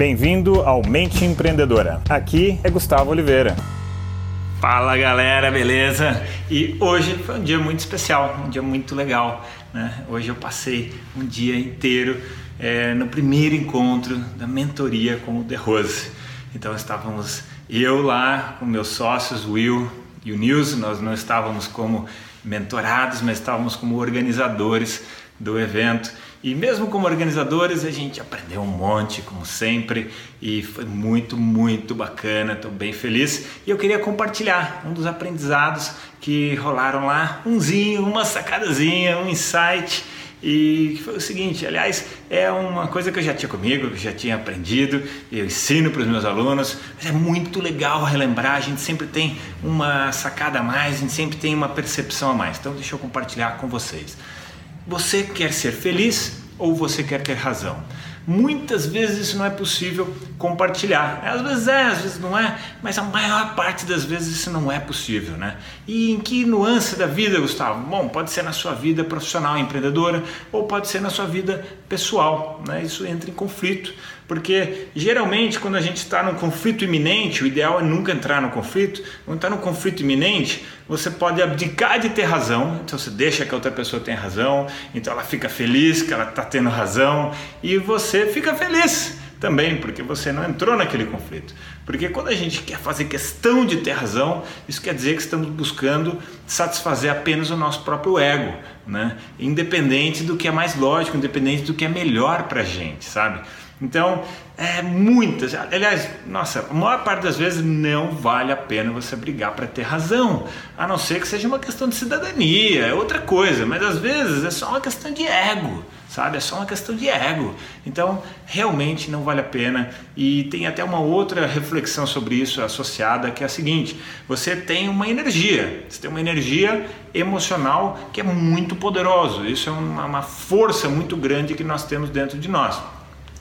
Bem-vindo ao Mente Empreendedora. Aqui é Gustavo Oliveira. Fala galera, beleza? E hoje foi um dia muito especial, um dia muito legal. Né? Hoje eu passei um dia inteiro é, no primeiro encontro da mentoria com o The Rose. Então estávamos eu lá com meus sócios, Will e o Nilson, nós não estávamos como mentorados, mas estávamos como organizadores do evento. E mesmo como organizadores, a gente aprendeu um monte, como sempre, e foi muito, muito bacana. Estou bem feliz e eu queria compartilhar um dos aprendizados que rolaram lá, umzinho, uma sacadazinha, um insight. E foi o seguinte, aliás, é uma coisa que eu já tinha comigo, que já tinha aprendido, eu ensino para os meus alunos, mas é muito legal relembrar, a gente sempre tem uma sacada a mais, a gente sempre tem uma percepção a mais. Então deixa eu compartilhar com vocês. Você quer ser feliz ou você quer ter razão? Muitas vezes isso não é possível compartilhar. Às vezes é, às vezes não é, mas a maior parte das vezes isso não é possível, né? E em que nuance da vida, Gustavo? Bom, pode ser na sua vida profissional empreendedora ou pode ser na sua vida pessoal, né? Isso entra em conflito, porque geralmente quando a gente está num conflito iminente, o ideal é nunca entrar no conflito. Quando está num conflito iminente, você pode abdicar de ter razão, então você deixa que a outra pessoa tenha razão, então ela fica feliz que ela está tendo razão e você fica feliz também, porque você não entrou naquele conflito. Porque quando a gente quer fazer questão de ter razão, isso quer dizer que estamos buscando satisfazer apenas o nosso próprio ego, né? independente do que é mais lógico, independente do que é melhor para a gente, sabe? Então, é muitas, aliás, nossa, a maior parte das vezes não vale a pena você brigar para ter razão, a não ser que seja uma questão de cidadania, é outra coisa, mas às vezes é só uma questão de ego, sabe? É só uma questão de ego. Então, realmente não vale a pena. E tem até uma outra reflexão sobre isso associada, que é a seguinte: você tem uma energia, você tem uma energia emocional que é muito poderosa. Isso é uma, uma força muito grande que nós temos dentro de nós.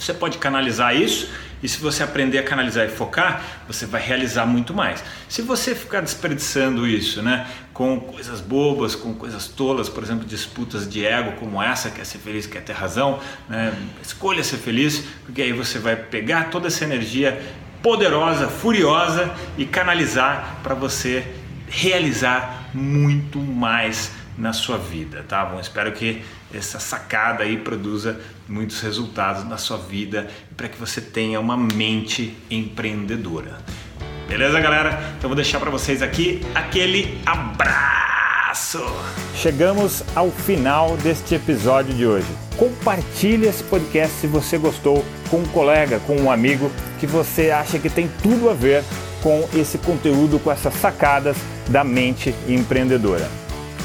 Você pode canalizar isso e se você aprender a canalizar e focar, você vai realizar muito mais. Se você ficar desperdiçando isso, né, com coisas bobas, com coisas tolas, por exemplo, disputas de ego como essa, quer ser feliz, quer ter razão, né, escolha ser feliz, porque aí você vai pegar toda essa energia poderosa, furiosa e canalizar para você realizar muito mais na sua vida, tá bom? Espero que essa sacada aí produza muitos resultados na sua vida para que você tenha uma mente empreendedora. Beleza, galera? Então vou deixar para vocês aqui aquele abraço. Chegamos ao final deste episódio de hoje. Compartilhe esse podcast se você gostou com um colega, com um amigo que você acha que tem tudo a ver com esse conteúdo, com essas sacadas da mente empreendedora.